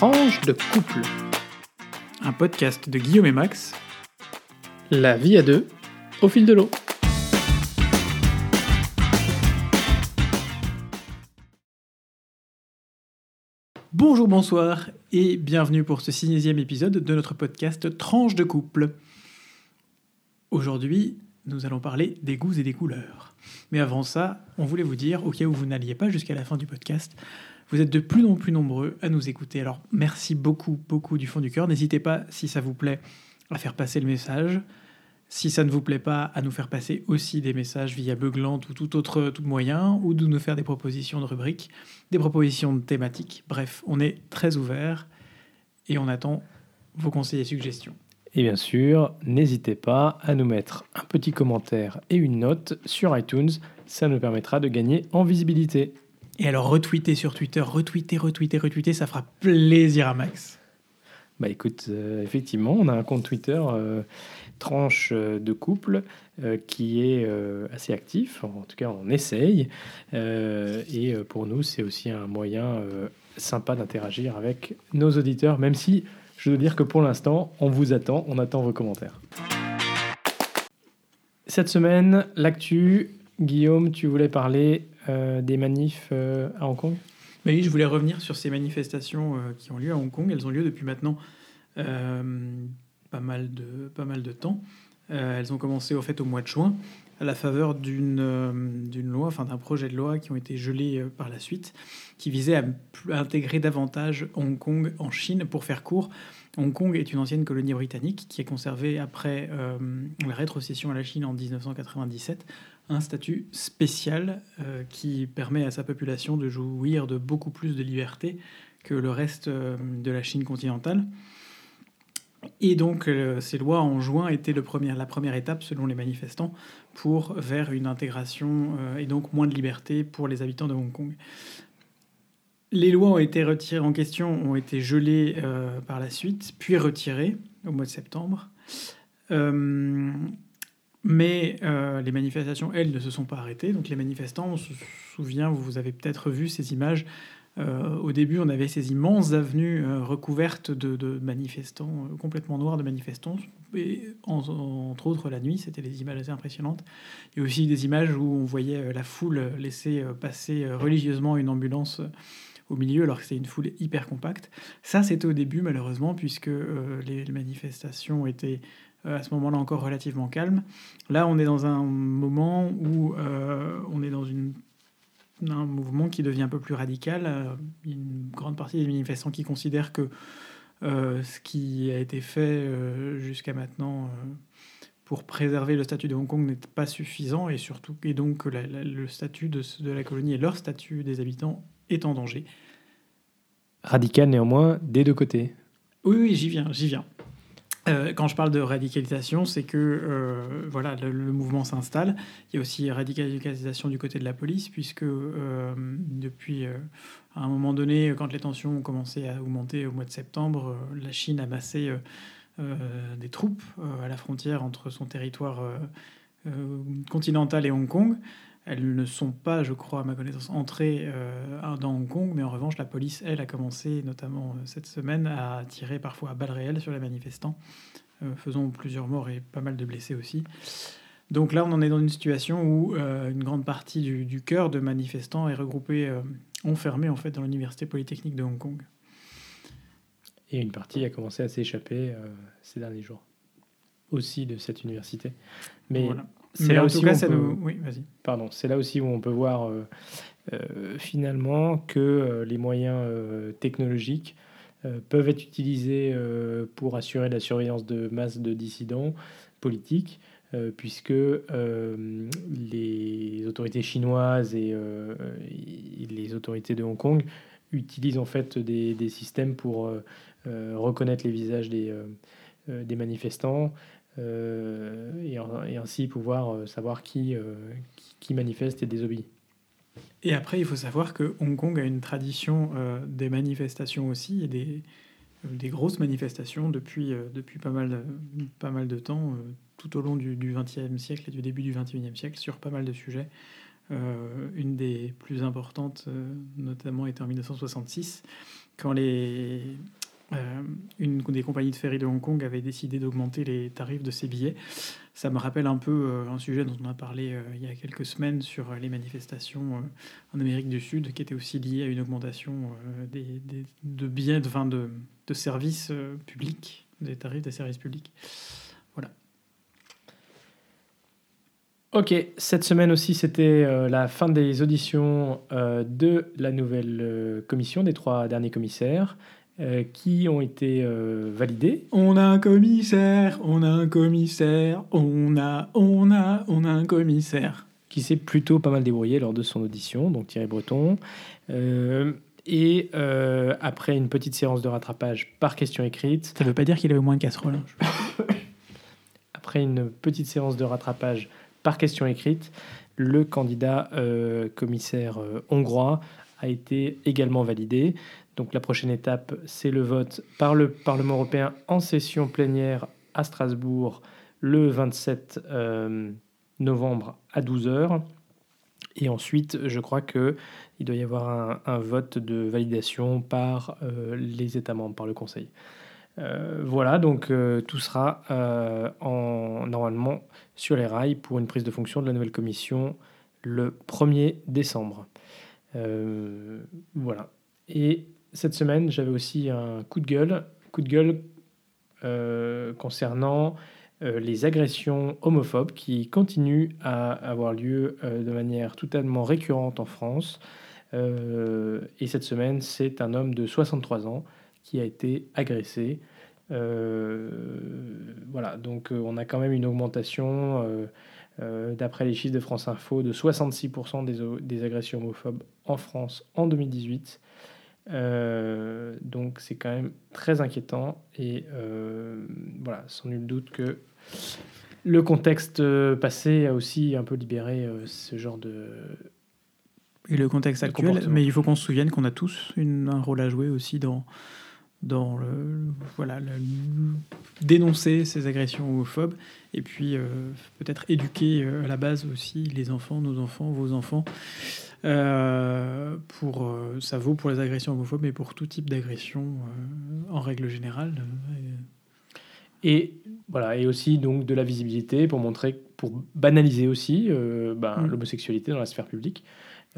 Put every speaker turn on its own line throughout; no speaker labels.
Tranche de couple.
Un podcast de Guillaume et Max.
La vie à deux, au fil de l'eau.
Bonjour, bonsoir et bienvenue pour ce sixième épisode de notre podcast Tranche de couple. Aujourd'hui, nous allons parler des goûts et des couleurs. Mais avant ça, on voulait vous dire, au cas où vous n'alliez pas jusqu'à la fin du podcast, vous êtes de plus en plus nombreux à nous écouter. Alors merci beaucoup, beaucoup du fond du cœur. N'hésitez pas, si ça vous plaît, à faire passer le message. Si ça ne vous plaît pas, à nous faire passer aussi des messages via Beuglante ou tout autre tout moyen, ou de nous faire des propositions de rubriques, des propositions de thématiques. Bref, on est très ouvert et on attend vos conseils et suggestions.
Et bien sûr, n'hésitez pas à nous mettre un petit commentaire et une note sur iTunes. Ça nous permettra de gagner en visibilité.
Et alors, retweeter sur Twitter, retweeter, retweeter, retweeter, ça fera plaisir à Max.
Bah écoute, euh, effectivement, on a un compte Twitter euh, tranche euh, de couple qui est assez actif. En tout cas, on essaye. Et pour nous, c'est aussi un moyen sympa d'interagir avec nos auditeurs, même si je veux dire que pour l'instant, on vous attend, on attend vos commentaires. Cette semaine, l'actu, Guillaume, tu voulais parler des manifs euh, à Hong Kong?
Mais oui, je voulais revenir sur ces manifestations euh, qui ont lieu à Hong Kong. Elles ont lieu depuis maintenant euh, pas, mal de, pas mal de temps. Euh, elles ont commencé au fait au mois de juin, à la faveur d'une euh, d'une loi, enfin d'un projet de loi qui ont été gelés euh, par la suite, qui visait à, intégrer davantage Hong Kong en Chine. Pour faire court, Hong Kong est une ancienne colonie britannique qui est conservée après euh, la rétrocession à la Chine en 1997 un statut spécial euh, qui permet à sa population de jouir de beaucoup plus de liberté que le reste euh, de la Chine continentale. Et donc, euh, ces lois en juin étaient le premier, la première étape, selon les manifestants, pour vers une intégration et donc moins de liberté pour les habitants de Hong Kong. Les lois ont été retirées en question, ont été gelées par la suite, puis retirées au mois de septembre. Mais euh, les manifestations, elles, ne se sont pas arrêtées. Donc les manifestants, on se souvient, vous avez peut-être vu ces images. euh, au début, on avait ces immenses avenues euh, recouvertes de, manifestants, complètement noirs de manifestants. Et en- entre autres, la nuit, c'était des images assez impressionnantes. Il y a aussi des images où on voyait la foule laisser passer religieusement une ambulance au milieu, alors que c'est une foule hyper compacte. Ça, c'était au début, malheureusement, puisque les manifestations étaient à ce moment-là encore relativement calmes. Là, on est dans un moment où euh, on est dans une, un mouvement qui devient un peu plus radical. Euh, il y a une grande partie des manifestants qui considèrent que euh, ce qui a été fait euh, jusqu'à maintenant euh, pour préserver le statut de Hong Kong n'est pas suffisant et surtout et donc que la- la- le statut de, de la colonie et leur statut des habitants est en danger.
Radical néanmoins des deux côtés.
Oui, oui, j'y viens, j'y viens. Euh, quand je parle de radicalisation, c'est que euh, voilà, le, mouvement s'installe. Il y a aussi radicalisation du côté de la police, puisque euh, depuis un moment donné, quand les tensions ont commencé à augmenter au mois de septembre, la Chine a massé des troupes à la frontière entre son territoire continental et Hong Kong. Elles ne sont pas, je crois, à ma connaissance, entrées euh, dans Hong Kong, mais en revanche, la police, elle, a commencé, notamment euh, cette semaine, à tirer parfois à balles réelles sur les manifestants, euh, faisant plusieurs morts et pas mal de blessés aussi. Donc là, on en est dans une situation où une grande partie du, du cœur de manifestants est regroupée, enfermée en fait dans l'université polytechnique de Hong Kong.
Et une partie a commencé à s'échapper ces derniers jours. Aussi de cette université. Mais
Voilà.
C'est là aussi
tout
où
cas,
on
ça
peut-
nous... Oui, vas-y.
Pardon, c'est là aussi où on peut voir euh, euh, finalement que euh, les moyens technologiques peuvent être utilisés pour assurer la surveillance de masse de dissidents politiques, euh, puisque euh, les autorités chinoises et, euh, et les autorités de Hong Kong utilisent en fait des, des systèmes pour reconnaître les visages des, des manifestants, et, en- et ainsi pouvoir euh, savoir qui, euh, qui, qui manifeste et désobéit.
Et après, il faut savoir que Hong Kong a une tradition euh, des manifestations aussi, et des, euh, des grosses manifestations depuis, euh, depuis pas, mal, euh, pas mal de temps, euh, tout au long du XXe siècle et du début du XXIe siècle, sur pas mal de sujets. une des plus importantes, notamment était en 1966, quand les, une des compagnies de ferry de Hong Kong avait décidé d'augmenter les tarifs de ses billets. Ça me rappelle un peu un sujet dont on a parlé il y a quelques semaines sur les manifestations en Amérique du Sud, qui était aussi lié à une augmentation des, de billets, de, de, de services publics, des tarifs des services publics.
Ok, cette semaine aussi, c'était euh, la fin des auditions euh, de la nouvelle euh, commission, des trois derniers commissaires, qui ont été validés.
On a un commissaire, on a un commissaire, on a, on a, on a un commissaire.
Qui s'est plutôt pas mal débrouillé lors de son audition, donc Thierry Breton. et après une petite séance de rattrapage par question écrite.
Ça ne veut pas dire qu'il avait moins de casseroles. Hein.
après une petite séance de rattrapage par question écrite, le candidat euh, commissaire euh, hongrois a été également validé. Donc la prochaine étape, c'est le vote par le Parlement européen en session plénière à Strasbourg le 27 euh, novembre à 12h. Et ensuite, je crois qu'il doit y avoir un, vote de validation par les États membres, par le Conseil. Euh, voilà, donc euh, tout sera euh, en, normalement sur les rails pour une prise de fonction de la nouvelle commission le 1er décembre. voilà. Et cette semaine, j'avais aussi un coup de gueule, coup de gueule concernant les agressions homophobes qui continuent à avoir lieu de manière totalement récurrente en France. et cette semaine, c'est un homme de 63 ans qui a été agressé. Euh, voilà, donc euh, on a quand même une augmentation, euh, d'après les chiffres de France Info, de 66% des, des, agressions homophobes en France en 2018. Donc c'est quand même très inquiétant et voilà, sans nul doute que le contexte passé a aussi un peu libéré ce genre de
et le contexte actuel, mais il faut qu'on se souvienne qu'on a tous une, un rôle à jouer aussi dans, dans le, voilà, dénoncer ces agressions homophobes et puis euh, peut-être éduquer euh, à la base aussi les enfants, nos enfants, vos enfants. Euh, pour, ça vaut pour les agressions homophobes, mais pour tout type d'agression en règle générale.
Et voilà, et aussi donc de la visibilité pour montrer, pour banaliser aussi ben, mm. l'homosexualité dans la sphère publique.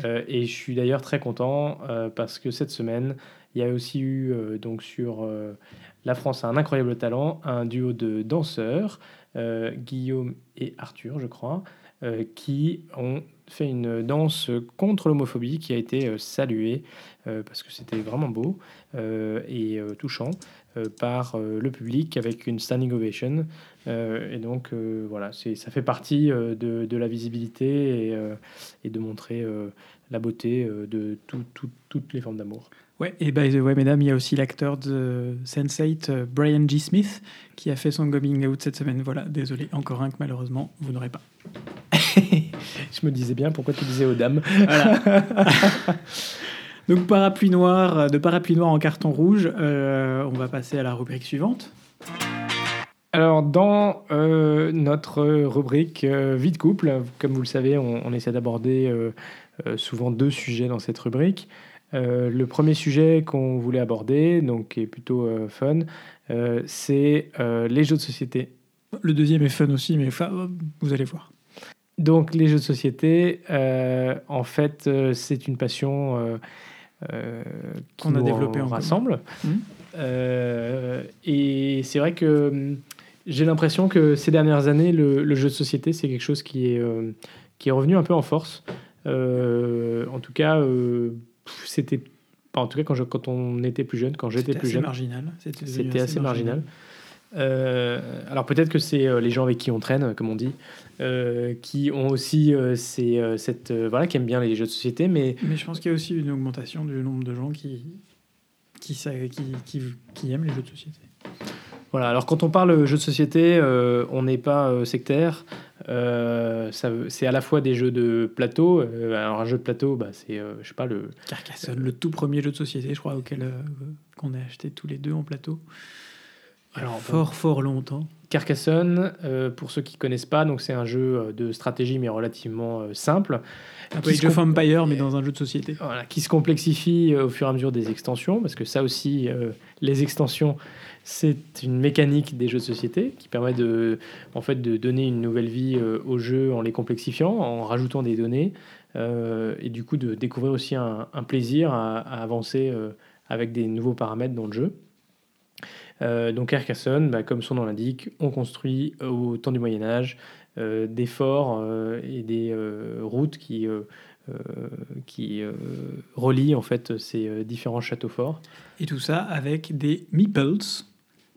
et je suis d'ailleurs très content parce que cette semaine, il y a aussi eu euh, donc sur euh, La France a un incroyable talent, un duo de danseurs, euh, Guillaume et Arthur, je crois, qui ont fait une danse contre l'homophobie qui a été saluée parce que c'était vraiment beau et touchant par le public avec une standing ovation. et donc voilà, ça fait partie de, la visibilité et, de montrer la beauté de toutes les formes d'amour.
Ouais, et by the way, mesdames, il y a aussi l'acteur de Sense8, euh, Brian G. Smith, qui a fait son coming out cette semaine. Voilà, désolé, encore un que malheureusement, vous n'aurez pas.
Je me disais bien pourquoi tu disais aux dames?
Donc, parapluie noir, de parapluie noir en carton rouge, euh, on va passer à la rubrique suivante.
Alors, dans euh, notre rubrique vie de couple, comme vous le savez, on, on essaie d'aborder souvent deux sujets dans cette rubrique. Euh, le premier sujet qu'on voulait aborder, donc qui est plutôt euh, fun, euh, c'est les jeux de société.
Le deuxième est fun aussi, mais vous allez voir.
Donc les jeux de société, en fait, c'est une passion qu'on a développée en rassemble. Mmh. et c'est vrai que hum, j'ai l'impression que ces dernières années, le, jeu de société, c'est quelque chose qui est, qui est revenu un peu en force. en tout cas, c'était en tout cas quand, je, quand on était plus jeune, quand j'étais plus jeune,
marginal.
C'était assez, marginal. Euh, alors peut-être que c'est euh, les gens avec qui on traîne, comme on dit, euh, qui ont aussi cette voilà, qui aiment bien les jeux de société, mais
mais je pense qu'il y a aussi une augmentation du nombre de gens qui qui, qui, qui aiment les jeux de société.
Voilà, alors quand on parle jeux de société, euh, on n'est pas euh, sectaire. Euh, c'est à la fois des jeux de plateau. alors un jeu de plateau, bah, c'est, je sais pas, le...
Carcassonne, le tout premier jeu de société, je crois, auquel qu'on a acheté tous les deux en plateau. Alors, fort, fort longtemps.
Carcassonne, pour ceux qui connaissent pas, donc c'est un jeu de stratégie mais relativement simple.
Un peu Age of Empire mais dans un jeu de société.
Voilà, qui se complexifie au fur et à mesure des extensions, parce que ça aussi, les extensions, c'est une mécanique des jeux de société qui permet de, en fait, de donner une nouvelle vie au jeu en les complexifiant, en rajoutant des données, euh, et du coup de découvrir aussi un, plaisir à, avancer euh, avec des nouveaux paramètres dans le jeu. Euh, donc Carcassonne, bah, comme son nom l'indique, on construit au temps du Moyen Âge des forts et des routes qui, qui relient en fait ces différents châteaux forts.
Et tout ça avec des meeples,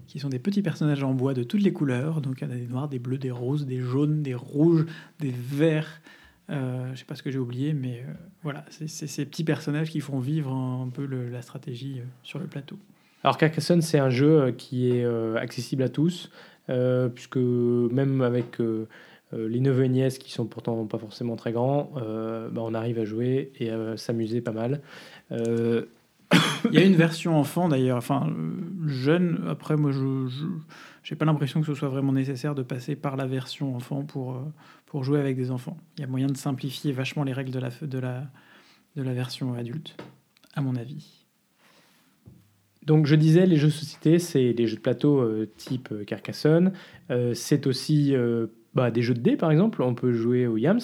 qui sont des petits personnages en bois de toutes les couleurs. Donc il y a des noirs, des bleus, des roses, des jaunes, des rouges, des verts, euh, je sais pas ce que j'ai oublié, mais euh, voilà, c'est ces petits personnages qui font vivre un, peu la stratégie euh, sur le plateau.
Alors Carcassonne, c'est un jeu qui est accessible à tous, puisque même avec les neveux et nièces qui sont pourtant pas forcément très grands, bah, on arrive à jouer et à s'amuser pas mal.
Il y a une version enfant d'ailleurs, enfin jeune. Après, moi, je n'ai pas l'impression que ce soit vraiment nécessaire de passer par la version enfant pour pour jouer avec des enfants. Il y a moyen de simplifier vachement les règles de la, de la, de la version adulte, à mon avis.
Donc je disais, les jeux de société, c'est des jeux de plateau euh, type euh, Carcassonne. Euh, c'est aussi bah, des jeux de dés, par exemple. On peut jouer au Yams.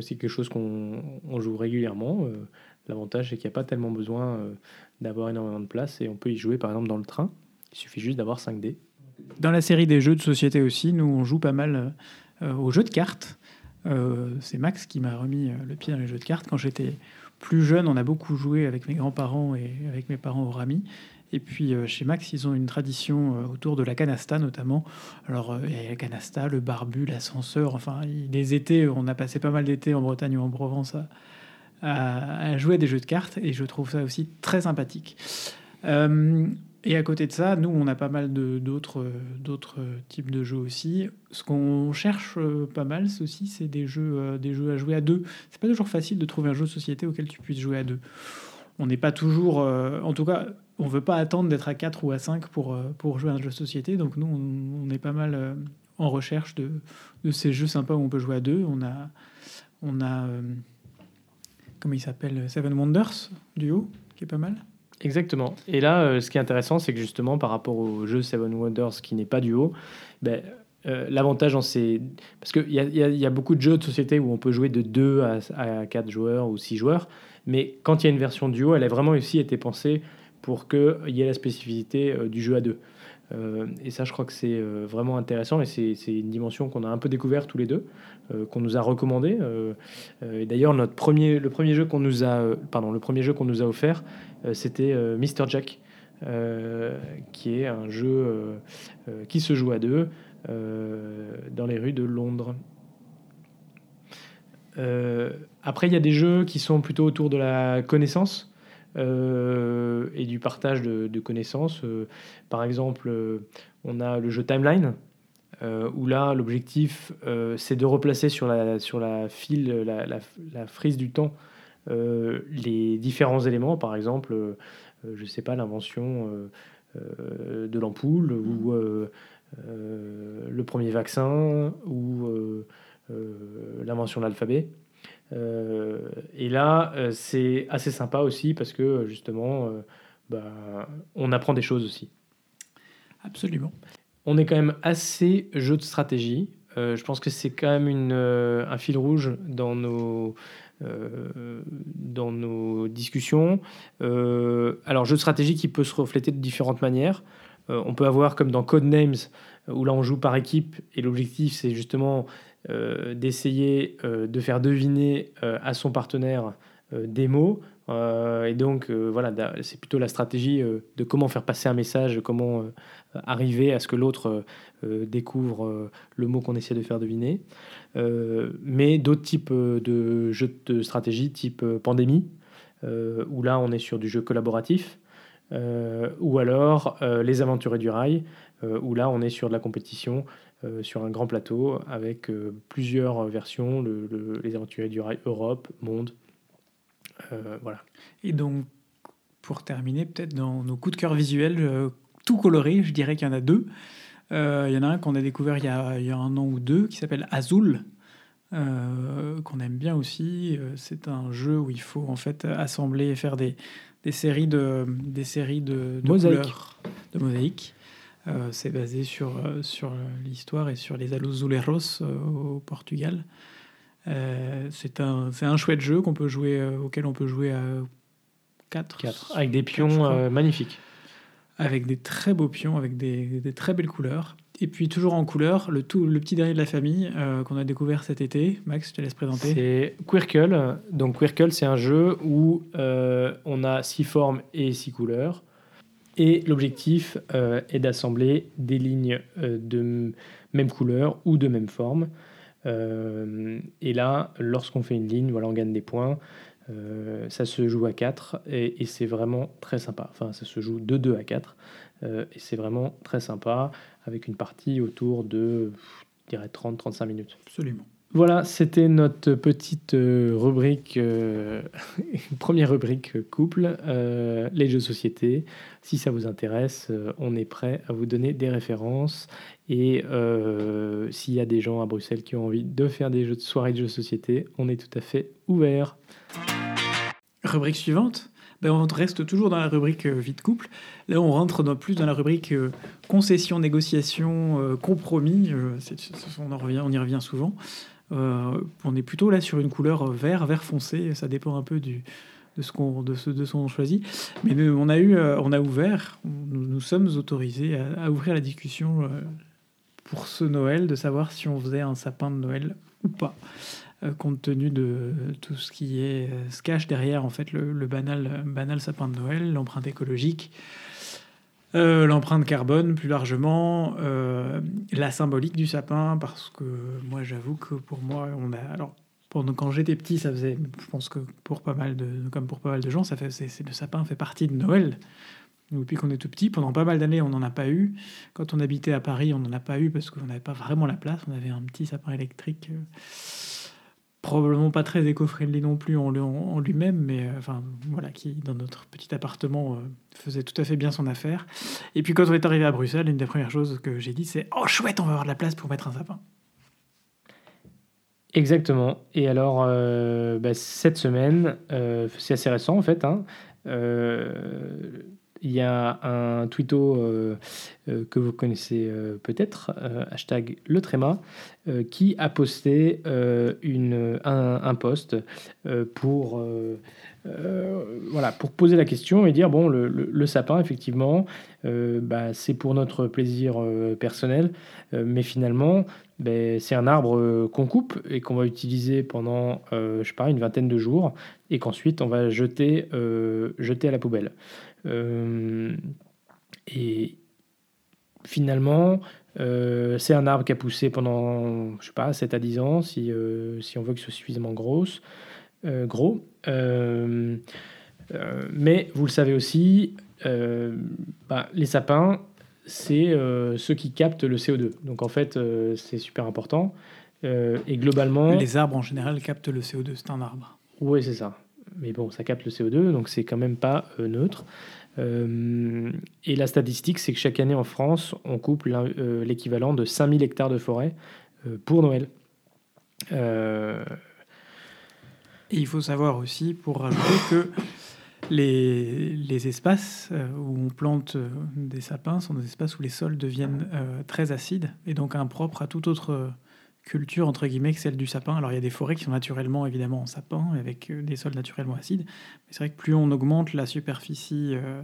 c'est quelque chose qu'on joue régulièrement. L'avantage, c'est qu'il n'y a pas tellement besoin d'avoir énormément de place et on peut y jouer, par exemple, dans le train. Il suffit juste d'avoir 5 dés.
Dans la série des jeux de société aussi, nous, on joue pas mal aux jeux de cartes. C'est Max qui m'a remis le pied dans les jeux de cartes. Quand j'étais plus jeune, on a beaucoup joué avec mes grands-parents et avec mes parents au Rami. Et puis euh, chez Max, ils ont une tradition autour de la canasta notamment. Alors, il y a la canasta, le barbu, l'ascenseur. Enfin, des étés, on a passé pas mal d'étés en Bretagne ou en Provence à, jouer des jeux de cartes. Et je trouve ça aussi très sympathique. Et à côté de ça, nous, on a pas mal d'autres types de jeux aussi. Ce qu'on cherche euh, pas mal, aussi c'est des jeux, euh, des jeux à jouer à deux. C'est pas toujours facile de trouver un jeu de société auquel tu puisses jouer à deux. On n'est pas toujours, euh, en tout cas, on veut pas attendre d'être à 4 ou à 5 pour, pour jouer à un jeu de société. Donc nous, on, est pas mal en recherche de, de, ces jeux sympas où on peut jouer à deux. On a, on a comment il s'appelle, Seven Wonders duo, qui est pas mal.
Exactement. Et là, euh, ce qui est intéressant, c'est que justement, par rapport au jeu Seven Wonders qui n'est pas duo, ben, euh, l'avantage dans ces. Parce qu'il y a, y, a, beaucoup de jeux de société où on peut jouer de 2 à, à 4 joueurs ou 6 joueurs, mais quand il y a une version duo, elle a vraiment aussi été pensée pour qu'il y ait la spécificité euh, du jeu à deux. Euh, et ça, je crois que c'est euh, vraiment intéressant et c'est une dimension qu'on a un peu découvert tous les deux, qu'on nous a recommandé. et d'ailleurs, notre premier, le premier jeu qu'on nous a, pardon, le premier jeu qu'on nous a offert, c'était Mr Jack, qui est un jeu qui se joue à deux dans les rues de Londres. après, il y a des jeux qui sont plutôt autour de la connaissance. Euh, et du partage de, connaissances. Euh, par exemple, euh, on a le jeu Timeline, où là, l'objectif, c'est de replacer sur la, sur la file, la, la, frise du temps, les différents éléments. Par exemple, je ne sais pas, l'invention de l'ampoule, ou le premier vaccin, ou l'invention de l'alphabet. Euh, et là, euh, c'est assez sympa aussi parce que justement, euh, bah, on apprend des choses aussi.
Absolument.
On est quand même assez jeu de stratégie. je pense que c'est quand même une, un fil rouge dans nos, dans nos discussions. alors, jeu de stratégie qui peut se refléter de différentes manières. on peut avoir comme dans Codenames, où là on joue par équipe et l'objectif c'est justement d'essayer euh, de faire deviner euh, à son partenaire des mots. et donc, voilà, c'est plutôt la stratégie de comment faire passer un message, comment arriver à ce que l'autre découvre le mot qu'on essaie de faire deviner. mais d'autres types de jeux de stratégie, type pandémie, où là, on est sur du jeu collaboratif. ou alors les aventuriers du rail, où là on est sur de la compétition euh, sur un grand plateau avec euh, plusieurs versions, les aventuriers du rail Europe, Monde. Euh, voilà.
Et donc, pour terminer, peut-être dans nos coups de cœur visuels, tout colorés. Je dirais qu'il y en a deux. Il y en a un qu'on a découvert il y a, il y a, un an ou deux qui s'appelle Azul, euh, qu'on aime bien aussi. C'est un jeu où il faut en fait assembler et faire des, des séries de, des séries de, de
Mosaïque.
couleurs, de mosaïques. Euh, c'est basé sur, euh, sur l'histoire et sur les Aluzuleros euh, au Portugal. Euh, c'est un, un chouette jeu qu'on peut jouer, euh, auquel on peut jouer à 4.
4. Avec des pions euh, magnifiques.
Avec des très beaux pions, avec des, des très belles couleurs. Et puis toujours en couleur, le, tout, le petit dernier de la famille euh, qu'on a découvert cet été. Max, je te laisse présenter.
C'est Quirkle. Donc Quirkle, c'est un jeu où euh, on a six formes et six couleurs. Et l'objectif euh, est d'assembler des lignes euh, de même couleur ou de même forme. Euh, et là, lorsqu'on fait une ligne, voilà, on gagne des points. Ça se joue à 4 et, et c'est vraiment très sympa. Enfin, ça se joue de 2 à 4 euh, et c'est vraiment très sympa avec une partie autour de, je dirais, 30-35 minutes.
Absolument.
Voilà, c'était notre petite euh, rubrique, euh, première rubrique couple, euh, les jeux de société. Si ça vous intéresse, on est prêt à vous donner des références. Et s'il y a des gens à Bruxelles qui ont envie de faire des jeux de soirée de jeux de société, on est tout à fait ouvert.
Rubrique suivante. Ben, on reste toujours dans la rubrique vie de couple. Là, on rentre plus dans la rubrique concession, négociation, compromis. On y revient souvent. Euh, on est plutôt là sur une couleur vert, vert foncé. Ça dépend un peu de ce qu'on de ce, de ce qu'on choisit. Mais on a eu, euh, on a ouvert, nous, nous sommes autorisés à, ouvrir la discussion euh, pour ce Noël, de savoir si on faisait un sapin de Noël ou pas compte tenu de tout ce qui est se cache derrière en fait le, le banal banal sapin de Noël, l'empreinte écologique, euh, l'empreinte carbone plus largement, euh, la symbolique du sapin parce que moi j'avoue que pour moi on a alors pendant quand j'étais petit ça faisait je pense que pour pas mal de comme pour pas mal de gens ça fait c'est, le sapin fait partie de Noël. Depuis qu'on est tout petit, pendant pas mal d'années, on n'en a pas eu. Quand on habitait à Paris, on n'en a pas eu parce qu'on n'avait pas vraiment la place. On avait un petit sapin électrique euh, probablement pas très éco-friendly non plus en, lui- en lui-même, mais euh, enfin voilà, qui dans notre petit appartement euh, faisait tout à fait bien son affaire. Et puis quand on est arrivé à Bruxelles, une des premières choses que j'ai dit, c'est oh chouette, on va avoir de la place pour mettre un sapin.
Exactement. Et alors, euh, bah, cette semaine, c'est assez récent en fait. hein, il y a un tweeto euh, euh, que vous connaissez euh, peut-être, euh, hashtag le tréma, euh, qui a posté une, un, un post pour, voilà, pour poser la question et dire bon, le, le- sapin, effectivement, bah, c'est pour notre plaisir personnel, mais finalement, ben, c'est un arbre qu'on coupe et qu'on va utiliser pendant, je sais pas, une vingtaine de jours et qu'ensuite on va jeter, jeter à la poubelle. Euh, et finalement, euh, c'est un arbre qui a poussé pendant, je sais pas, 7 à 10 ans, si, euh, si on veut que ce soit suffisamment grosse, euh, gros. Mais vous le savez aussi, bah, les sapins, c'est ceux qui captent le CO2. Donc en fait, c'est super important. Et globalement,
Les arbres en général captent le CO2, c'est un arbre.
oui, c'est ça. Mais bon, ça capte le CO2, donc c'est quand même pas euh, neutre. Euh, et la statistique, c'est que chaque année en France, on coupe euh, l'équivalent de 5000 hectares de forêt pour Noël.
Et il faut savoir aussi, pour rajouter, que les, espaces où on plante des sapins sont des espaces où les sols deviennent très acides et donc impropres à toute autre culture, entre guillemets, que celle du sapin. Alors il y a des forêts qui sont naturellement, évidemment, en sapin, avec euh, des sols naturellement acides. Mais c'est vrai que plus on augmente la superficie euh,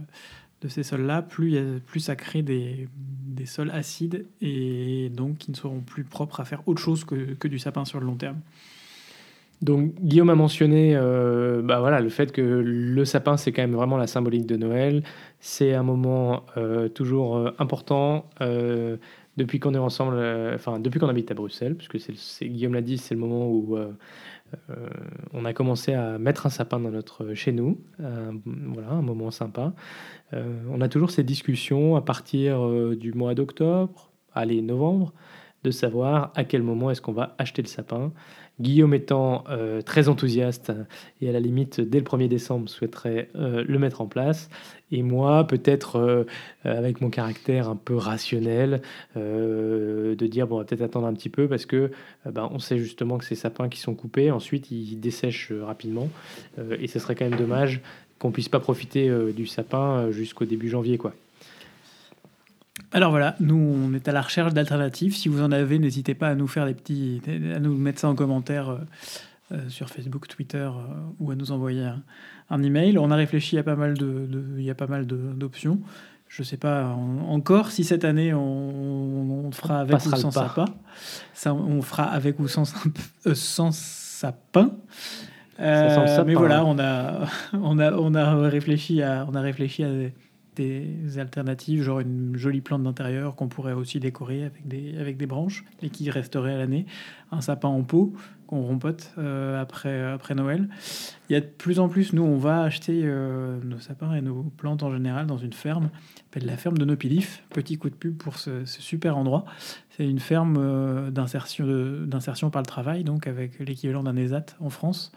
de ces sols-là, plus, plus ça crée des, des sols acides et donc qui ne seront plus propres à faire autre chose que, que du sapin sur le long terme.
Donc Guillaume a mentionné euh, bah voilà, le fait que le sapin, c'est quand même vraiment la symbolique de Noël. C'est un moment toujours important depuis qu'on est ensemble, euh, enfin depuis qu'on habite à Bruxelles, puisque c'est, Guillaume l'a dit, c'est le moment où euh, euh, on a commencé à mettre un sapin dans notre, chez nous. Voilà, un moment sympa. On a toujours ces discussions à partir du mois d'octobre, allez, novembre, de savoir à quel moment est-ce qu'on va acheter le sapin. Guillaume étant euh, très enthousiaste et à la limite dès le 1er décembre souhaiterait euh, le mettre en place. Et moi, peut-être euh, avec mon caractère un peu rationnel, de dire bon, on va peut-être attendre un petit peu parce que ben, on sait justement que ces sapins qui sont coupés, ensuite ils dessèchent rapidement. et ce serait quand même dommage qu'on puisse pas profiter du sapin jusqu'au début janvier. quoi.
Alors voilà, nous on est à la recherche d'alternatives. Si vous en avez, n'hésitez pas à nous faire des petits, à nous mettre ça en commentaire euh, euh, sur Facebook, Twitter euh, ou à nous envoyer un, email. On a réfléchi à pas mal de, il y a pas mal d'options. Je ne sais pas encore si cette année on, fera avec ou sans sapin. Ça, on fera avec ou sans, sans sapin. mais voilà, hein. on a, on a, on a réfléchi à, on a réfléchi à des alternatives, genre une jolie plante d'intérieur qu'on pourrait aussi décorer avec des, avec des branches et qui resterait à l'année, un sapin en pot qu'on rempote euh, après, après Noël. Il y a de plus en plus, nous, on va acheter euh, nos sapins et nos plantes en général dans une ferme, s'appelle la ferme de Nopilif. Petit coup de pub pour ce, super endroit. C'est une ferme euh, d'insertion par le travail, donc avec l'équivalent d'un ESAT en France.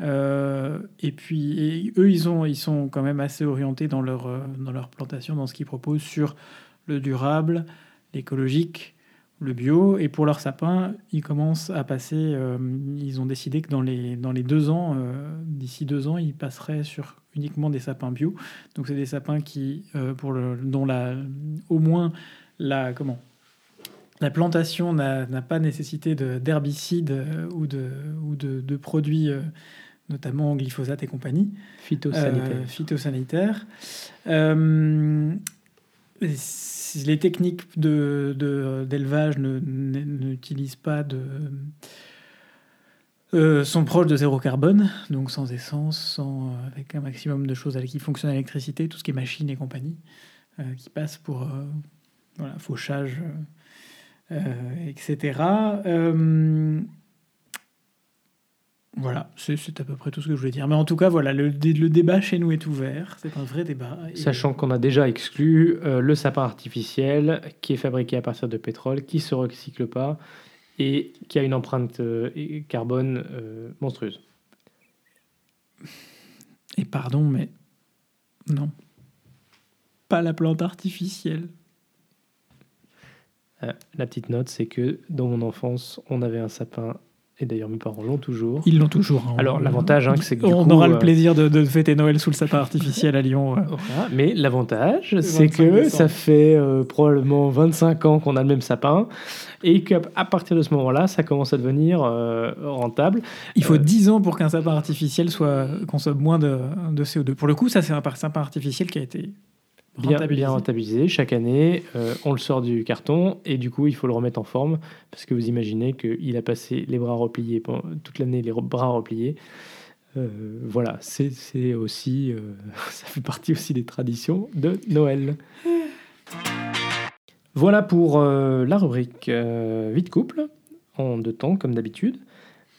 Euh, et puis, eux, ils, ont, ils sont quand même assez orientés dans leur, euh, dans leur plantation, dans ce qu'ils proposent sur le durable, l'écologique, le bio. Et pour leurs sapins, ils commencent à passer. Euh, ils ont décidé que dans les, dans les deux ans, d'ici deux ans, ils passeraient sur uniquement des sapins bio. Donc, c'est des sapins qui, pour dont la, au moins la, comment, la plantation n'a pas nécessité d'herbicides ou de, ou de produits notamment glyphosate et compagnie.
Phytosanitaire.
Euh, euh, les techniques d'élevage de, n'utilisent pas de. Euh, sont proches de zéro carbone, donc sans essence, sans, avec un maximum de choses qui fonctionnent à l'électricité, tout ce qui est machine et compagnie, qui passe pour voilà, fauchage, etc. Voilà, c'est à peu près tout ce que je voulais dire. Mais en tout cas, voilà, le, le débat chez nous est ouvert. C'est un vrai débat.
Sachant qu'on a déjà exclu euh, le sapin artificiel qui est fabriqué à partir de pétrole, qui ne se recycle pas et qui a une empreinte euh, carbone euh, monstrueuse.
Et pardon, mais non. Pas la plante artificielle.
la petite note, c'est que dans mon enfance, on avait un sapin et d'ailleurs, mes parents l'ont toujours.
Ils l'ont toujours. Hein.
Alors, l'avantage, hein, c'est que.
on aura le euh, plaisir de, fêter Noël sous le sapin artificiel à Lyon.
mais l'avantage, c'est que ça fait euh, probablement 25 ans qu'on a le même sapin et qu'à partir de ce moment-là, ça commence à devenir euh, rentable.
Il faut 10 ans pour qu'un sapin artificiel soit, consomme moins de, de CO2. Pour le coup, ça, c'est un sapin artificiel qui a été
bien rentabilisé. Chaque année, euh, on le sort du carton et du coup, il faut le remettre en forme parce que vous imaginez qu'il a passé les bras repliés pendant toute l'année, les bras repliés. Euh, voilà, c'est aussi, euh, ça fait partie aussi des traditions de Noël. Voilà pour la rubrique vite couple en deux temps comme d'habitude.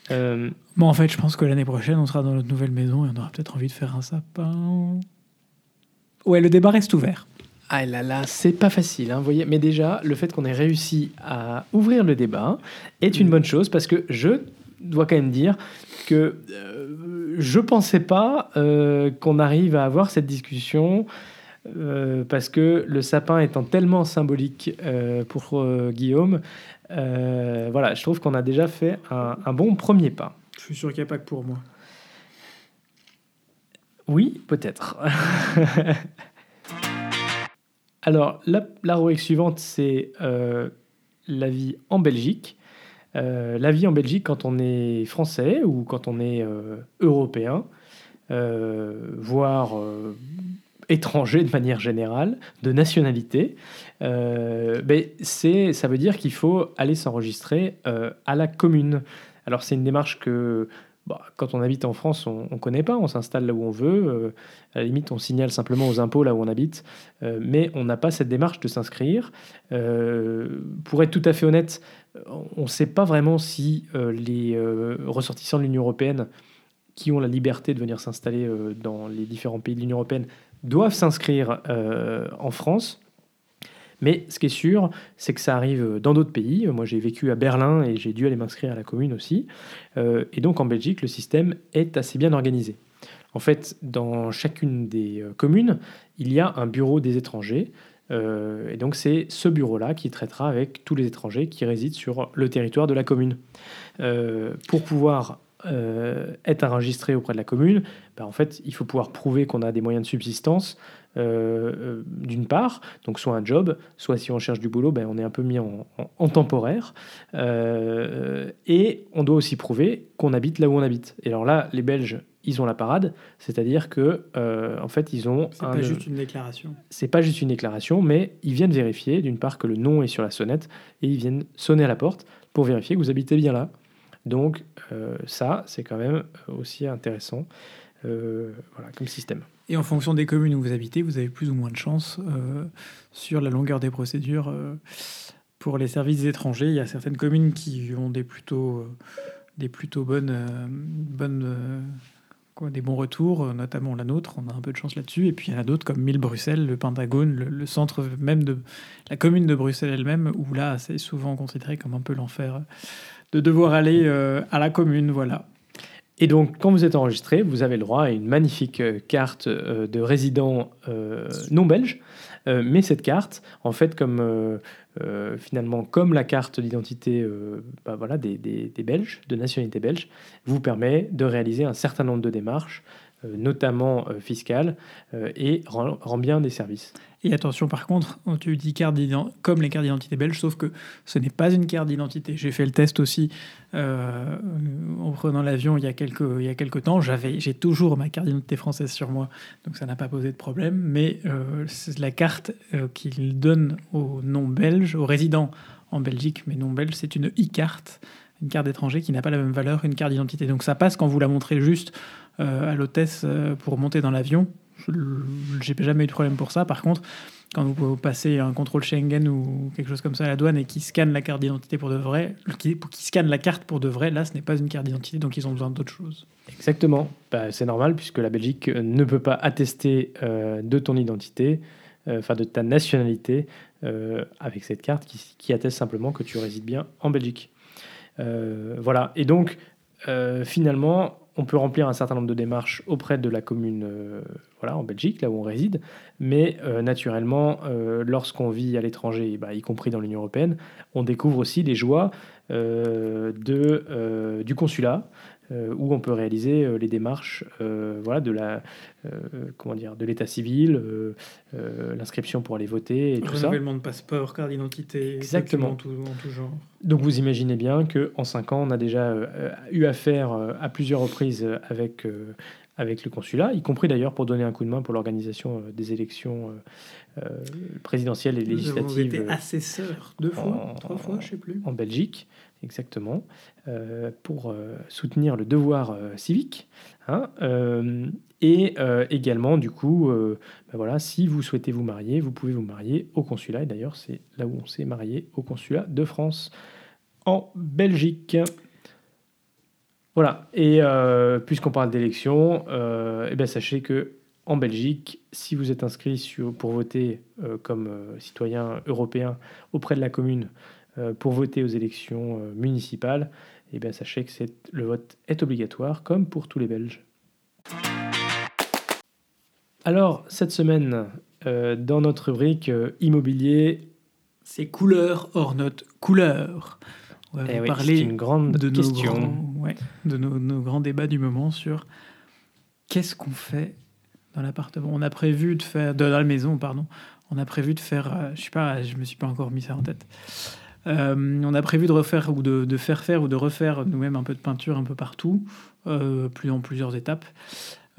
bon, en fait, je pense que l'année prochaine, on sera dans notre nouvelle maison et on aura peut-être envie de faire un sapin. Ouais, le débat reste ouvert.
Ah là là, c'est pas facile, hein, voyez. Mais déjà, le fait qu'on ait réussi à ouvrir le débat est une bonne chose parce que je dois quand même dire que euh, je pensais pas euh, qu'on arrive à avoir cette discussion euh, parce que le sapin étant tellement symbolique pour Guillaume, voilà, je trouve qu'on a déjà fait un, un bon premier pas.
Je suis sûr qu'il n'y a pas que pour moi.
Oui, peut-être. Alors, la, la suivante, c'est euh, la vie en Belgique. Euh, la vie en Belgique quand on est français ou quand on est euh, européen, voire étranger de manière générale, de nationalité, ben c'est, ça veut dire qu'il faut aller s'enregistrer à la commune. Alors c'est une démarche que bah, quand on habite en France, on ne connaît pas, on s'installe là où on veut. Euh, à la limite, on signale simplement aux impôts là où on habite, euh, mais on n'a pas cette démarche de s'inscrire. Euh, pour être tout à fait honnête, on ne sait pas vraiment si les ressortissants de l'Union européenne qui ont la liberté de venir s'installer dans les différents pays de l'Union européenne doivent s'inscrire en France. Mais ce qui est sûr, c'est que ça arrive dans d'autres pays. Moi, j'ai vécu à Berlin et j'ai dû aller m'inscrire à la commune aussi. Euh, et donc, en Belgique, le système est assez bien organisé. En fait, dans chacune des euh, communes, il y a un bureau des étrangers. Euh, et donc, c'est ce bureau-là qui traitera avec tous les étrangers qui résident sur le territoire de la commune. pour pouvoir être enregistré auprès de la commune, ben, en fait, il faut pouvoir prouver qu'on a des moyens de subsistance, euh, euh, d'une part, donc soit un job, soit si on cherche du boulot, ben, on est un peu mis en, temporaire. Euh, et on doit aussi prouver qu'on habite là où on habite. Et alors là, les Belges, ils ont la parade, c'est-à-dire que en fait, ils ont.
C'est pas juste une déclaration.
C'est pas juste une déclaration, mais ils viennent vérifier, d'une part, que le nom est sur la sonnette, et ils viennent sonner à la porte pour vérifier que vous habitez bien là. Donc ça, c'est quand même aussi intéressant. Voilà, comme système.
Et en fonction des communes où vous habitez, vous avez plus ou moins de chance euh, sur la longueur des procédures. Euh, pour les services étrangers, il y a certaines communes qui ont des plutôt, euh, des plutôt bonnes, bonnes des bons retours, notamment la nôtre, on a un peu de chance là-dessus. Et puis il y en a d'autres comme Mille Bruxelles, le Pentagone, le, centre même de la commune de Bruxelles elle-même, où là c'est souvent considéré comme un peu l'enfer de devoir aller à la commune. Voilà.
Et donc, quand vous êtes enregistré, vous avez le droit à une magnifique euh, carte euh, de résident euh, non belge. mais cette carte, en fait, comme finalement comme la carte d'identité bah des, Belges, de nationalité belge, vous permet de réaliser un certain nombre de démarches notamment euh, fiscale, euh, et rend, bien des services.
Et attention, par contre, tu dis carte comme les cartes d'identité belges, sauf que ce n'est pas une carte d'identité. J'ai fait le test aussi en prenant l'avion il y a quelques, temps. J'avais, j'ai toujours ma carte d'identité française sur moi, donc ça n'a pas posé de problème. Mais la carte qu'il donne aux non-belges, aux résidents en Belgique, mais non-belges, c'est une e-carte, une carte d'étranger qui n'a pas la même valeur qu'une carte d'identité. Donc ça passe quand vous la montrez juste euh, à l'hôtesse euh, pour monter dans l'avion. J'ai jamais eu de problème pour ça. Par contre, quand vous passez un contrôle Schengen ou quelque chose comme ça à la douane et qui scanne la carte d'identité pour de vrai, qui, scanne la carte pour de vrai, là, ce n'est pas une carte d'identité, donc ils ont besoin d'autre chose.
Exactement. Bah, c'est normal puisque la Belgique ne peut pas attester euh, de ton identité, enfin de ta nationalité, avec cette carte qui, atteste simplement que tu résides bien en Belgique. voilà. Et donc, finalement, on peut remplir un certain nombre de démarches auprès de la commune euh, en Belgique, là où on réside, mais euh, naturellement, euh, lorsqu'on vit à l'étranger, bah, y compris dans l'Union européenne, on découvre aussi les joies du consulat, où on peut réaliser euh, les démarches euh, voilà, de la comment dire de l'état civil, l'inscription pour aller voter et tout ça.
Renouvellement de passeport, carte d'identité, exactement en tout, genre.
Donc vous imaginez bien que en cinq ans, on a déjà eu affaire à plusieurs reprises avec avec le consulat, y compris d'ailleurs pour donner un coup de main pour l'organisation des élections présidentielles et législatives.
Nous avons été assesseurs deux fois, trois fois, je sais plus.
En Belgique exactement, euh, pour euh, soutenir le devoir euh, civique. Hein, et également, du coup, ben voilà, si vous souhaitez vous marier, vous pouvez vous marier au consulat. Et d'ailleurs, c'est là où on s'est marié, au consulat de France, en Belgique. Voilà. Et puisqu'on parle d'élection, et ben sachez que en Belgique, si vous êtes inscrit sur, pour voter comme citoyen européen auprès de la commune euh, pour voter aux élections euh, municipales, eh bien, sachez que le vote est obligatoire, comme pour tous les Belges. Alors, cette semaine, euh, dans notre rubrique immobilier,
c'est couleur hors note couleur.
On va eh parler une grande de question.
Nos grands, de nos, grands débats du moment sur qu'est-ce qu'on fait dans l'appartement. On a prévu de faire, dans la maison, pardon, on a prévu de faire, je sais pas, je me suis pas encore mis ça en tête. Euh, on a prévu de refaire ou de, faire faire ou de refaire nous-mêmes un peu de peinture un peu partout, euh, plus en plusieurs étapes.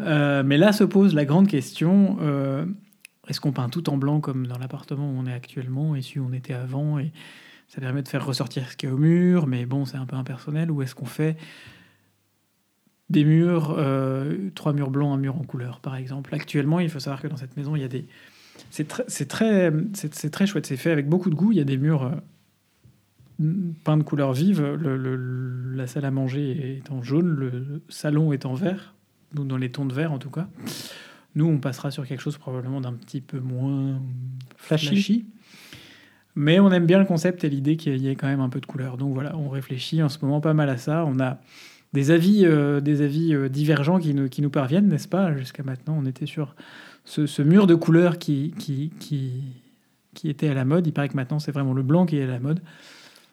Euh, mais là se pose la grande question est-ce qu'on peint tout en blanc comme dans l'appartement où on est actuellement et si on était avant ça permet de faire ressortir ce qu'il y a au mur, mais bon, c'est un peu impersonnel. Ou est-ce qu'on fait des murs, trois murs blancs, un mur en couleur, par exemple? Actuellement, il faut savoir que dans cette maison, il y a des. C'est très, très, c'est très chouette. C'est fait avec beaucoup de goût. Il y a des murs peint de couleur vive. la salle à manger est en jaune, le salon est en vert, ou dans les tons de vert en tout cas. Nous, on passera sur quelque chose probablement d'un petit peu moins flashy. Mais on aime bien le concept et l'idée qu'il y ait quand même un peu de couleur. Donc voilà, on réfléchit en ce moment pas mal à ça. On a des avis, euh, des avis euh, divergents qui nous, qui nous parviennent, n'est-ce pas? Jusqu'à maintenant, on était sur ce, mur de couleurs qui, qui, qui, qui, était à la mode. Il paraît que maintenant, c'est vraiment le blanc qui est à la mode.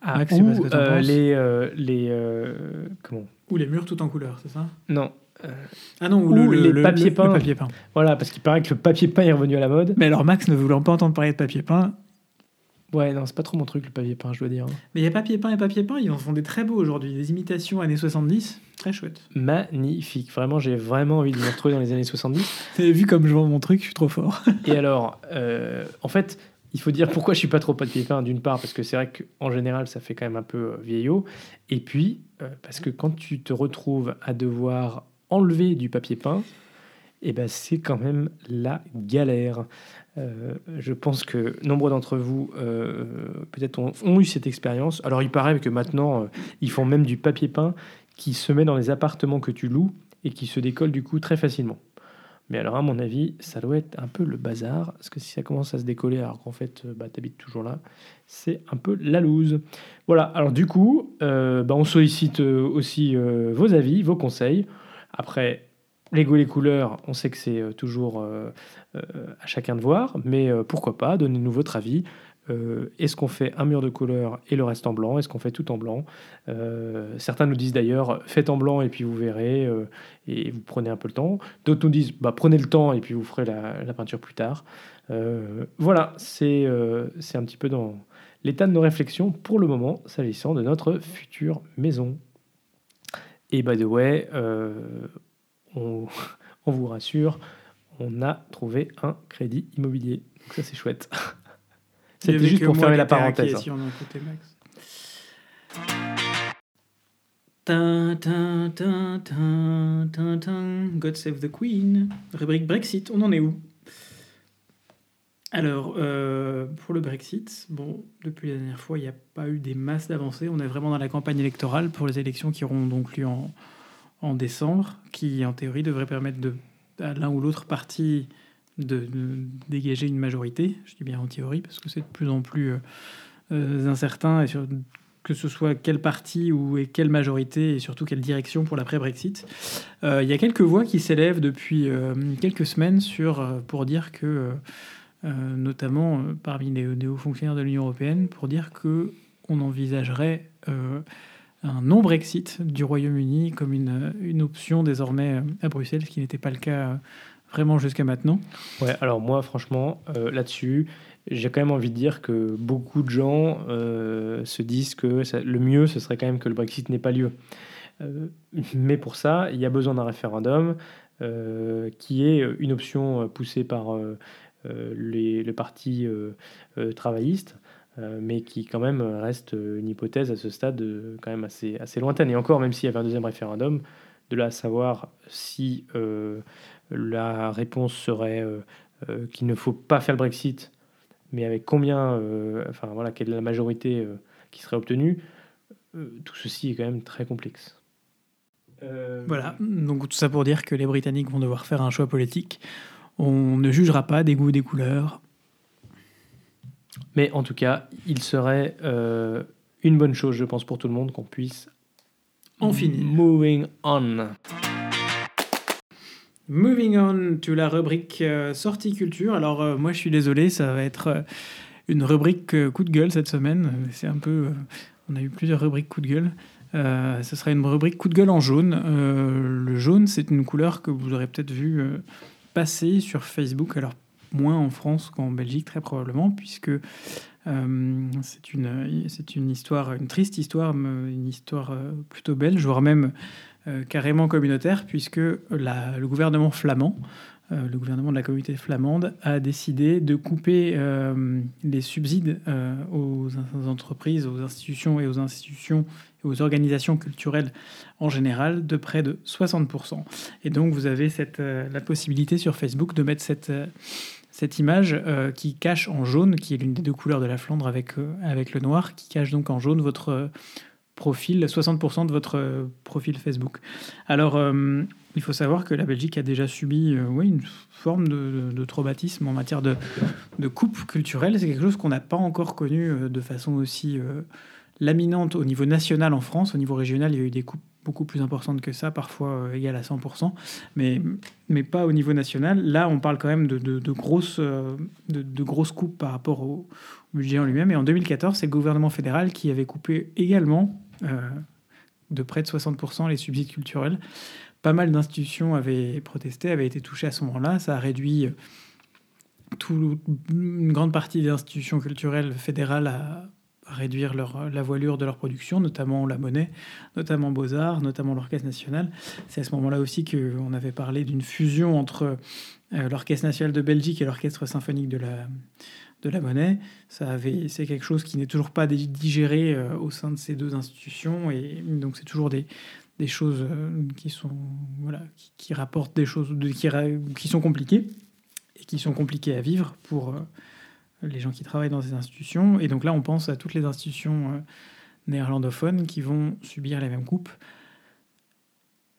Ah, ou euh, les, les comment?
Ou les murs tout en couleur, c'est ça?
Non.
ah non,
ou, le, les papiers peints. Papier peint. Voilà, parce qu'il paraît que le papier peint est revenu à la mode.
Mais alors Max ne voulant pas entendre parler de papier peint,
Ouais, non, c'est pas trop mon truc le papier peint, je dois dire.
Mais il y a papier peint et papier peint, ils en font des très beaux aujourd'hui, des imitations années 70, très chouette.
Magnifique, vraiment, j'ai vraiment envie de me retrouver dans les années 70.
Vous avez vu comme je vends mon truc, je suis trop fort.
et alors, euh, en fait, il faut dire pourquoi je suis pas trop papier peint, d'une part, parce que c'est vrai qu'en général, ça fait quand même un peu euh, vieillot, et puis, euh, parce que quand tu te retrouves à devoir enlever du papier peint, eh ben c'est quand même la galère. Euh, je pense que nombre d'entre vous, euh, peut-être, ont, eu cette expérience. Alors, il paraît que maintenant, euh, ils font même du papier peint qui se met dans les appartements que tu loues et qui se décolle du coup très facilement. Mais alors, à mon avis, ça doit être un peu le bazar, parce que si ça commence à se décoller alors qu'en fait, bah, tu habites toujours là, c'est un peu la loose. Voilà, alors du coup, bah, on sollicite aussi vos avis, vos conseils. Après, les goûts, les couleurs, on sait que c'est euh, toujours euh, euh, à chacun de voir, mais pourquoi pas, donnez-nous votre avis. Est-ce qu'on fait un mur de couleur et le reste en blanc? Est-ce qu'on fait tout en blanc? Certains nous disent d'ailleurs faites en blanc et puis vous verrez et vous prenez un peu le temps. D'autres nous disent bah, prenez le temps et puis vous ferez la, peinture plus tard. voilà, c'est c'est un petit peu dans l'état de nos réflexions pour le moment s'agissant de notre future maison. Et by the way, on, vous rassure, on a trouvé un crédit immobilier. Donc ça, c'est chouette. C'était juste pour fermer la parenthèse.
God Save the Queen. Rubrique Brexit, on en est où alors, euh, pour le Brexit, bon, depuis la dernière fois, il n'y a pas eu des masses d'avancées. On est vraiment dans la campagne électorale pour les élections qui auront donc lieu en, en décembre, qui en théorie devrait permettre de, à l'un ou l'autre parti de, dégager une majorité. Je dis bien en théorie parce que c'est de plus en plus euh, euh, incertain et que ce soit quel parti ou quelle majorité et surtout quelle direction pour l'après-Brexit. Euh, il y a quelques voix qui s'élèvent depuis quelques semaines sur, pour dire que, notamment parmi les, les hauts fonctionnaires de l'Union européenne, pour dire que on envisagerait un non-Brexit du Royaume-Uni comme une, option désormais à Bruxelles, ce qui n'était pas le cas euh, vraiment jusqu'à maintenant.
Ouais, alors moi, franchement, euh, là-dessus, j'ai quand même envie de dire que beaucoup de gens euh, se disent que le mieux, ce serait quand même que le Brexit n'ait pas lieu. mais pour ça, il y a besoin d'un référendum qui est une option poussée par les, le parti travailliste. Euh, mais qui quand même reste une hypothèse à ce stade euh, quand même assez, assez lointaine. Et encore, même s'il y avait un deuxième référendum, de là à savoir si euh, la réponse serait qu'il ne faut pas faire le Brexit, mais avec combien, enfin voilà, quelle est la majorité qui serait obtenue, tout ceci est quand même très complexe.
Voilà, donc tout ça pour dire que les Britanniques vont devoir faire un choix politique. On ne jugera pas des goûts, des couleurs,
mais en tout cas, il serait euh, une bonne chose, je pense, pour tout le monde qu'on puisse
en finir.
Moving on.
Moving on to la rubrique euh, sortie culture. Alors, euh, moi, je suis désolé, ça va être une rubrique coup de gueule cette semaine. C'est un peu. on a eu plusieurs rubriques coup de gueule. ce sera une rubrique coup de gueule en jaune. le jaune, c'est une couleur que vous aurez peut-être vu passer sur Facebook. Alors, moins en France qu'en Belgique très probablement, puisque euh, c'est une, une histoire, une triste histoire, une histoire euh, plutôt belge, voire même euh, carrément communautaire, puisque la, le gouvernement flamand, le gouvernement de la communauté flamande, a décidé de couper les subsides aux entreprises, aux institutions et aux institutions aux organisations culturelles en général de près de 60%. Et donc vous avez cette, la possibilité sur Facebook de mettre cette cette image euh, qui cache en jaune, qui est l'une des deux couleurs de la Flandre avec, euh, avec le noir, qui cache donc en jaune votre euh, profil, 60% de votre profil Facebook. Alors, Il faut savoir que la Belgique a déjà subi oui, une forme de, traumatisme en matière de, de coupe culturelle. C'est quelque chose qu'on n'a pas encore connu de façon aussi laminante au niveau national en France. Au niveau régional, il y a eu des coupes beaucoup plus importantes que ça, parfois égales à 100%, mais, mais pas au niveau national. Là, on parle quand même de, de, grosses, de, grosses coupes par rapport au, budget en lui-même. Et en 2014, c'est le gouvernement fédéral qui avait coupé également de près de 60% les subsides culturels. Pas mal d'institutions avaient protesté, avaient été touchées à ce moment-là. Ça a réduit une grande partie des institutions culturelles fédérales à, réduire la voilure de leur production, notamment la monnaie, notamment Beaux-Arts, notamment l'Orchestre national. C'est à ce moment-là aussi qu'on avait parlé d'une fusion entre euh, l'Orchestre national de Belgique et l'Orchestre symphonique de la, de la monnaie. C'est quelque chose qui n'est toujours pas digéré euh, au sein de ces deux institutions, et donc c'est toujours des, des choses euh, qui sont voilà qui, rapportent des choses qui, qui sont compliquées et qui sont compliquées à vivre pour les gens qui travaillent dans ces institutions. Et donc là, on pense à toutes les institutions néerlandophones qui vont subir les mêmes coupes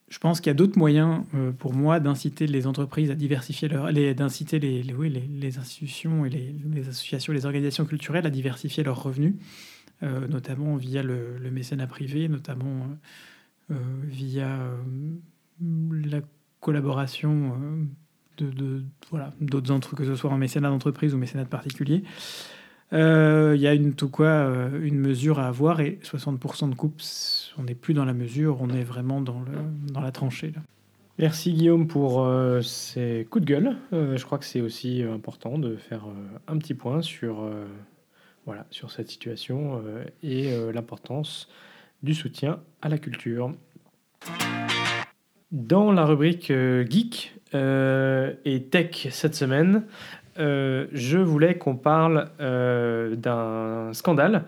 je pense qu'il y a d'autres moyens euh, pour moi d'inciter les entreprises à diversifier leur, d'inciter les, institutions et les, associations, les organisations culturelles à diversifier leurs revenus, euh, notamment via le, mécénat privé, notamment euh, via la collaboration de, voilà d'autres entreprises, que ce soit en mécénat d'entreprise ou mécénat de particulier. Il y a une tout quoi une mesure à avoir et 60% de coupes on n'est plus dans la mesure, on est vraiment dans, le, dans la tranchée.
Merci Guillaume pour euh, ces coups de gueule. Euh, je crois que c'est aussi euh, important de faire un petit point sur, voilà, sur cette situation et l'importance du soutien à la culture. Dans la rubrique geek et tech cette semaine, je voulais qu'on parle d'un scandale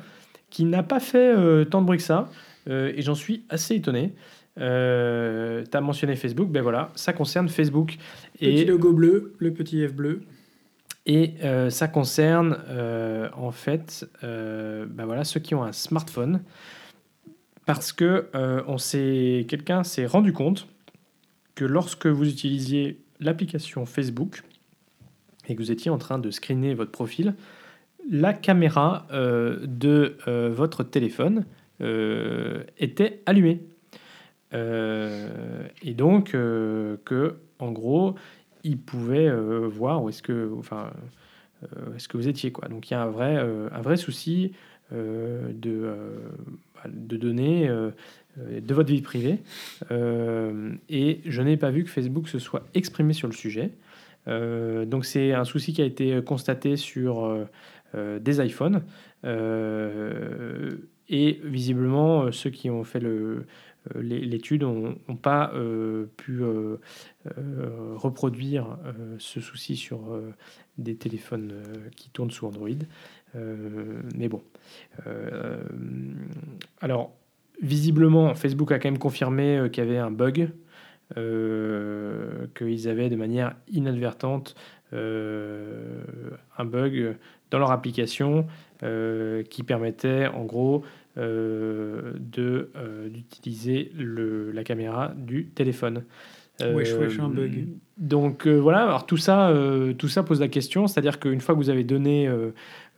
qui n'a pas fait tant de bruit que ça, euh, et j'en suis assez étonné. Euh, tu as mentionné Facebook, ben voilà, ça concerne Facebook.
Petit logo bleu, le petit F bleu.
Et euh, ça concerne en fait ben voilà, ceux qui ont un smartphone. Parce que on quelqu'un s'est rendu compte que lorsque vous utilisiez l'application Facebook et que vous étiez en train de screener votre profil, la caméra de votre téléphone euh, était allumé. Euh, et donc, euh, que, en gros, il pouvait voir où est-ce que, enfin, est-ce que vous étiez. Quoi. Donc, il y a un vrai, un vrai souci de, de données de votre vie privée. et je n'ai pas vu que Facebook se soit exprimé sur le sujet. donc c'est un souci qui a été constaté sur des iPhones. Et visiblement, euh, ceux qui ont fait euh, l'étude n'ont pas euh, pu reproduire ce souci sur des téléphones qui tournent sous Android. mais bon. alors, visiblement, Facebook a quand même confirmé qu'il y avait un bug, qu'ils avaient de manière inadvertante un bug dans leur application qui permettait en gros euh, euh, d'utiliser la caméra du téléphone.
Wesh, wesh, un bug.
Euh, donc voilà, alors tout ça, pose la question, c'est-à-dire qu'une fois que vous avez donné,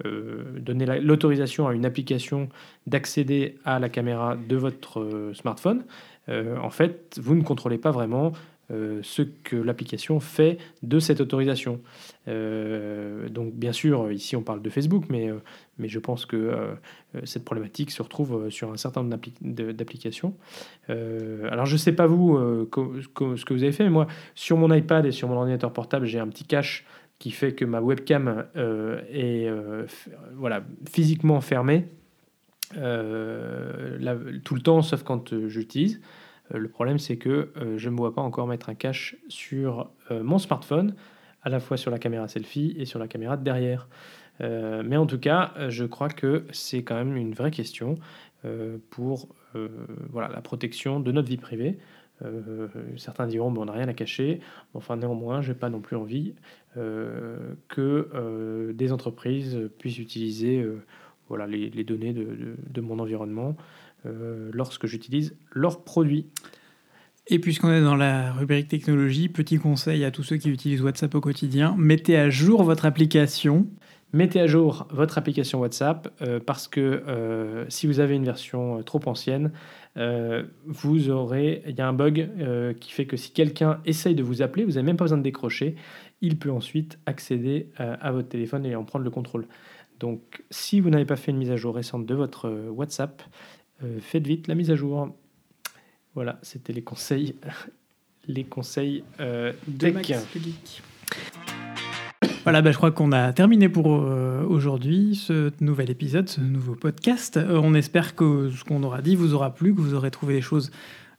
donné l'autorisation à une application d'accéder à la caméra de votre smartphone, en fait, vous ne contrôlez pas vraiment euh, ce que l'application fait de cette autorisation. Euh, donc bien sûr, ici on parle de Facebook, mais, euh, je pense que cette problématique se retrouve sur un certain nombre d'applications. alors je ne sais pas vous ce que vous avez fait, mais moi sur mon iPad et sur mon ordinateur portable, j'ai un petit cache qui fait que ma webcam est voilà, physiquement fermée. tout le temps sauf quand j'utilise. Euh, le problème, c'est que euh, je ne me vois pas encore mettre un cache sur euh, mon smartphone, à la fois sur la caméra selfie et sur la caméra de derrière. mais en tout cas, je crois que c'est quand même une vraie question pour voilà, la protection de notre vie privée. certains diront bon, on n'a rien à cacher. Enfin, néanmoins, je n'ai pas non plus envie que des entreprises puissent utiliser les, données de, mon environnement lorsque j'utilise leurs produits.
Et puisqu'on est dans la rubrique technologie, petit conseil à tous ceux qui utilisent WhatsApp au quotidien, mettez à jour votre application.
Mettez à jour votre application WhatsApp euh, parce que euh, si vous avez une version euh, trop ancienne, vous aurez, il y a un bug qui fait que si quelqu'un essaye de vous appeler, vous n'avez même pas besoin de décrocher, il peut ensuite accéder à votre téléphone et en prendre le contrôle. Donc si vous n'avez pas fait une mise à jour récente de votre WhatsApp, faites vite la mise à jour. Voilà, c'était les conseils, les conseils euh, de Max,
Voilà, bah, je crois qu'on a terminé pour euh, aujourd'hui ce nouvel épisode, ce nouveau podcast. Euh, on espère que ce qu'on aura dit vous aura plu, que vous aurez trouvé des choses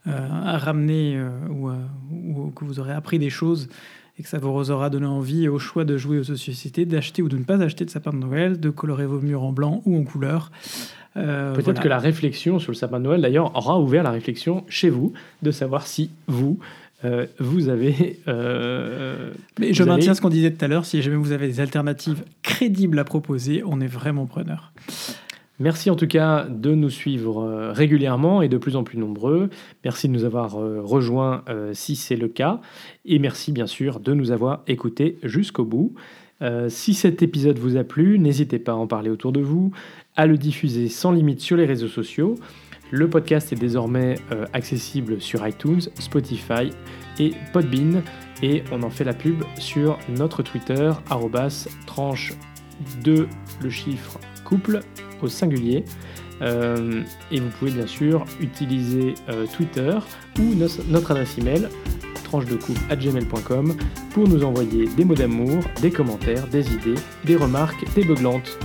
à ramener ou, ou, que vous aurez appris des choses et que ça vous aura donné envie au choix de jouer aux sociétés, d'acheter ou de ne pas acheter de sapin de Noël, de colorer vos murs en blanc ou en couleur.
Euh, Peut-être que la réflexion sur le sapin de Noël, d'ailleurs, aura ouvert la réflexion chez vous de savoir si vous, euh, vous avez.
Euh, Mais je maintiens ce qu'on disait tout à l'heure. Si jamais vous avez des alternatives crédibles à proposer, on est vraiment preneur.
Merci en tout cas de nous suivre régulièrement et de plus en plus nombreux. Merci de nous avoir rejoints si c'est le cas. Et merci bien sûr de nous avoir écoutés jusqu'au bout. si cet épisode vous a plu, n'hésitez pas à en parler autour de vous, à le diffuser sans limite sur les réseaux sociaux. Le podcast est désormais euh, accessible sur iTunes, Spotify et Podbean et on en fait la pub sur notre Twitter tranche de le chiffre couple au singulier. Euh, et vous pouvez bien sûr utiliser euh, Twitter ou notre adresse email tranche de couple gmail.com pour nous envoyer des mots d'amour, des commentaires, des idées, des remarques, des beuglantes.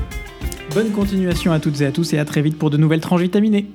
Bonne continuation à toutes et à tous et à très vite pour de nouvelles tranches vitaminées.